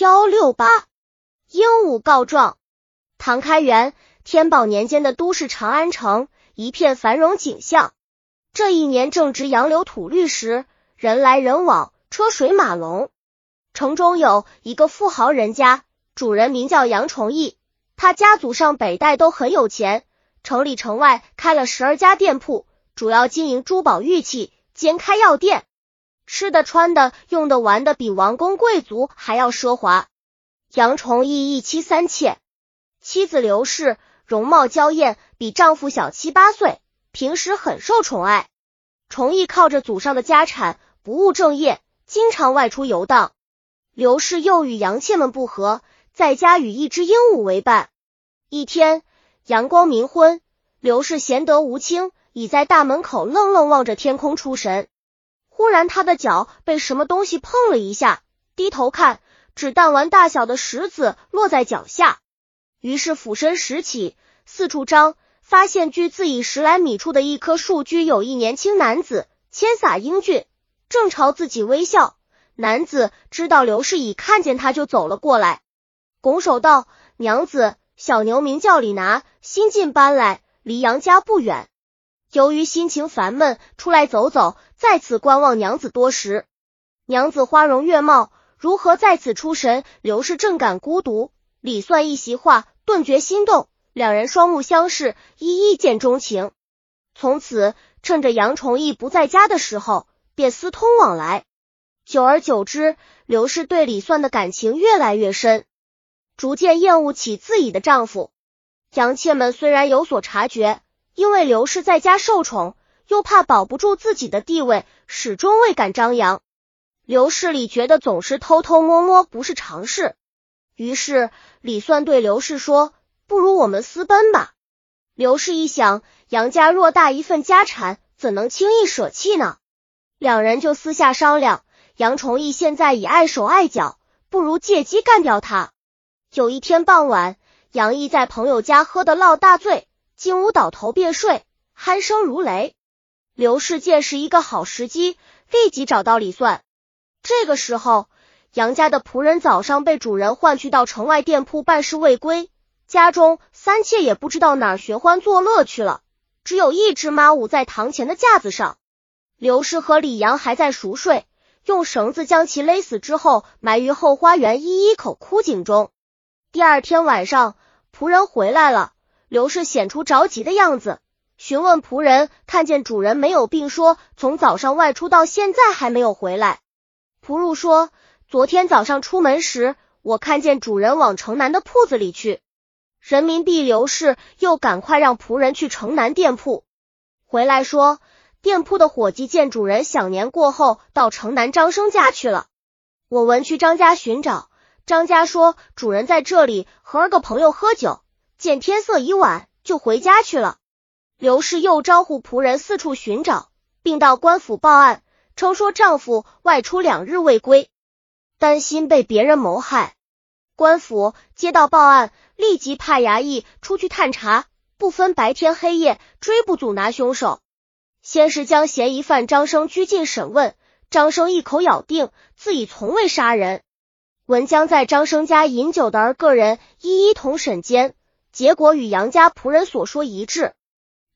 幺六八，鹦鹉告状。唐开元天宝年间的都市长安城一片繁荣景象。这一年正值杨柳吐绿时，人来人往，车水马龙。城中有一个富豪人家，主人名叫杨崇义，他家祖上北代都很有钱，城里城外开了十二家店铺，主要经营珠宝玉器，兼开药店。吃的、穿的、用的、玩的，比王公贵族还要奢华。杨崇义一妻三妾，妻子刘氏容貌娇艳，比丈夫小七八岁，平时很受宠爱。崇义靠着祖上的家产，不务正业，经常外出游荡。刘氏又与杨妾们不和，在家与一只鹦鹉为伴。一天阳光明昏，刘氏闲得无清，倚在大门口愣愣望着天空出神。忽然，他的脚被什么东西碰了一下，低头看，只弹丸大小的石子落在脚下。于是俯身拾起，四处张，发现距自己十来米处的一棵树居有一年轻男子，千洒英俊，正朝自己微笑。男子知道刘氏已看见他，就走了过来，拱手道：“娘子，小牛名叫李拿，新近搬来，离杨家不远。”由于心情烦闷，出来走走，在此观望娘子多时。娘子花容月貌，如何在此出神？刘氏正感孤独，李算一席话，顿觉心动，两人双目相视，一一见钟情。从此，趁着杨崇义不在家的时候，便私通往来。久而久之，刘氏对李算的感情越来越深，逐渐厌恶起自己的丈夫。杨妾们虽然有所察觉。因为刘氏在家受宠，又怕保不住自己的地位，始终未敢张扬。刘氏里觉得总是偷偷摸摸不是常事，于是李算对刘氏说：“不如我们私奔吧。”刘氏一想，杨家偌大一份家产，怎能轻易舍弃呢？两人就私下商量，杨崇义现在已碍手碍脚，不如借机干掉他。有一天傍晚，杨毅在朋友家喝得落大醉。进屋倒头便睡，鼾声如雷。刘氏见是一个好时机，立即找到李算。这个时候，杨家的仆人早上被主人唤去到城外店铺办事未归，家中三妾也不知道哪儿寻欢作乐去了，只有一只妈捂在堂前的架子上。刘氏和李阳还在熟睡，用绳子将其勒死之后，埋于后花园一一口枯井中。第二天晚上，仆人回来了。刘氏显出着急的样子，询问仆人，看见主人没有病，说从早上外出到现在还没有回来。仆入说，昨天早上出门时，我看见主人往城南的铺子里去。人民币刘氏又赶快让仆人去城南店铺，回来说，店铺的伙计见主人享年过后，到城南张生家去了。我闻去张家寻找，张家说主人在这里和个朋友喝酒。见天色已晚，就回家去了。刘氏又招呼仆人四处寻找，并到官府报案，称说丈夫外出两日未归，担心被别人谋害。官府接到报案，立即派衙役出去探查，不分白天黑夜，追捕阻拿凶手。先是将嫌疑犯张生拘禁审问，张生一口咬定自己从未杀人。文将在张生家饮酒的儿个人一一同审监。结果与杨家仆人所说一致。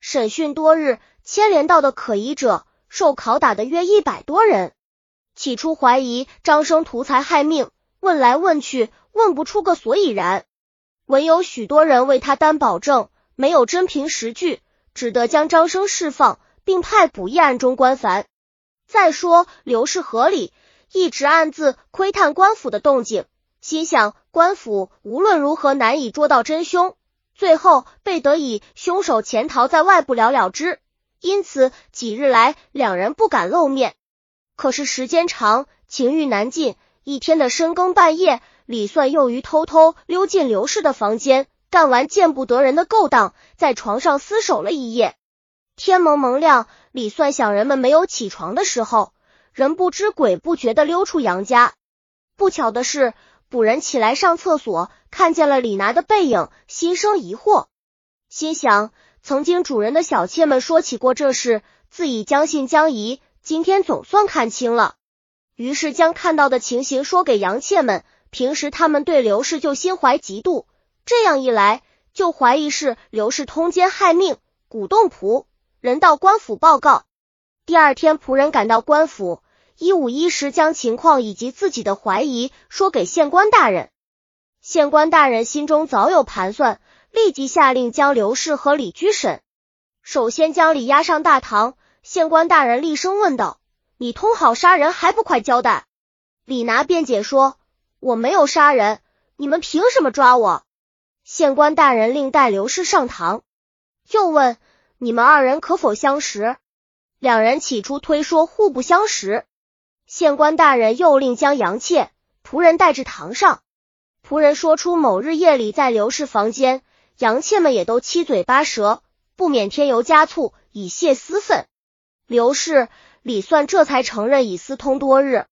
审讯多日，牵连到的可疑者受拷打的约一百多人。起初怀疑张生图财害命，问来问去问不出个所以然。唯有许多人为他担保证，没有真凭实据，只得将张生释放，并派捕役暗中关凡。再说刘氏合理，一直暗自窥探官府的动静，心想官府无论如何难以捉到真凶。最后被得以凶手潜逃在外不了了之，因此几日来两人不敢露面。可是时间长，情欲难尽。一天的深更半夜，李算又于偷偷溜进刘氏的房间，干完见不得人的勾当，在床上厮守了一夜。天蒙蒙亮，李算想人们没有起床的时候，人不知鬼不觉的溜出杨家。不巧的是。捕人起来上厕所，看见了李拿的背影，心生疑惑，心想曾经主人的小妾们说起过这事，自己将信将疑，今天总算看清了。于是将看到的情形说给杨妾们，平时他们对刘氏就心怀嫉妒，这样一来就怀疑是刘氏通奸害命，鼓动仆人到官府报告。第二天，仆人赶到官府，一五一十将情况以及自己的怀疑说给县官大人。县官大人心中早有盘算，立即下令将刘氏和李居审。首先将李押上大堂，县官大人厉声问道：“你通好杀人还不快交代？”李拿辩解说：“我没有杀人，你们凭什么抓我？”县官大人令带刘氏上堂，又问：“你们二人可否相识？”两人起初推说互不相识。县官大人又令将杨妾仆人带至堂上，仆人说出某日夜里在刘氏房间，杨妾们也都七嘴八舌。不免添油加醋以泄私愤，刘氏、李算这才承认已私通多日。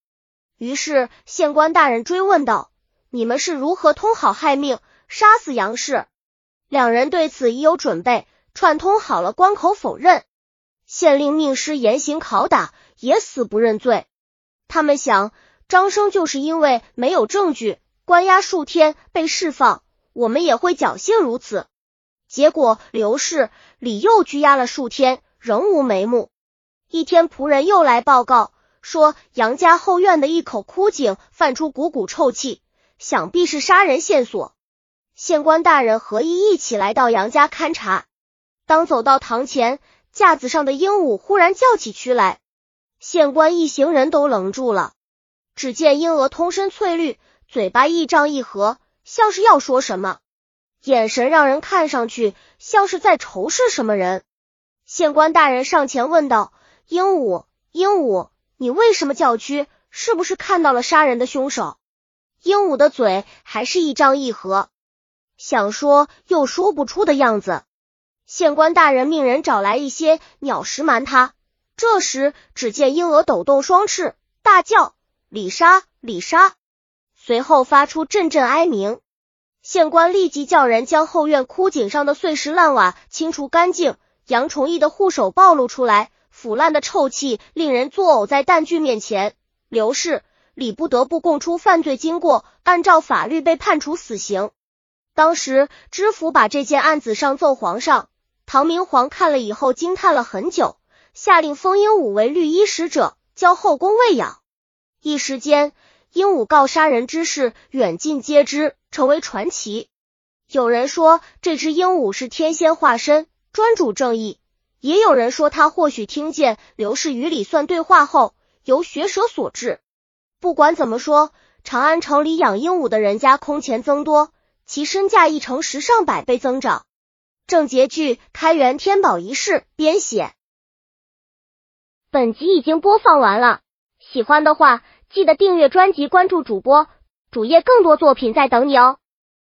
于是县官大人追问道：“你们是如何通好害命，杀死杨氏？”两人对此已有准备，串通好了，关口否认。县令命师严刑拷打，也死不认罪。他们想，张生就是因为没有证据，关押数天被释放，我们也会侥幸如此。结果刘氏、李又拘押了数天，仍无眉目。一天，仆人又来报告说，杨家后院的一口枯井泛出股股臭气，想必是杀人线索。县官大人合议一起来到杨家勘察。当走到堂前，架子上的鹦鹉忽然叫起蛆来，县官一行人都愣住了。只见鹦鹉通身翠绿，嘴巴一张一合，像是要说什么。眼神让人看上去像是在仇视什么人。县官大人上前问道：“鹦鹉，鹦鹉，你为什么叫屈？是不是看到了杀人的凶手？”鹦鹉的嘴还是一张一合，想说又说不出的样子。县官大人命人找来一些鸟食瞒他。这时，只见鹦鹉抖动双翅，大叫：“李莎，李莎！”随后发出阵阵哀鸣。县官立即叫人将后院枯井上的碎石烂瓦清除干净，杨崇义的护手暴露出来，腐烂的臭气令人作呕。在弹具面前，刘氏、李不得不供出犯罪经过，按照法律被判处死刑。当时知府把这件案子上奏皇上，唐明皇看了以后惊叹了很久，下令封鹦鹉为绿衣使者，交后宫喂养。一时间。鹦鹉告杀人之事远近皆知，成为传奇。有人说这只鹦鹉是天仙化身，专主正义；也有人说他或许听见刘氏与李算对话后，由学舌所致。不管怎么说，长安城里养鹦鹉的人家空前增多，其身价亦成十上百倍增长。郑捷剧《开元天宝遗事》编写。本集已经播放完了，喜欢的话。记得订阅专辑，关注主播，主页更多作品在等你哦。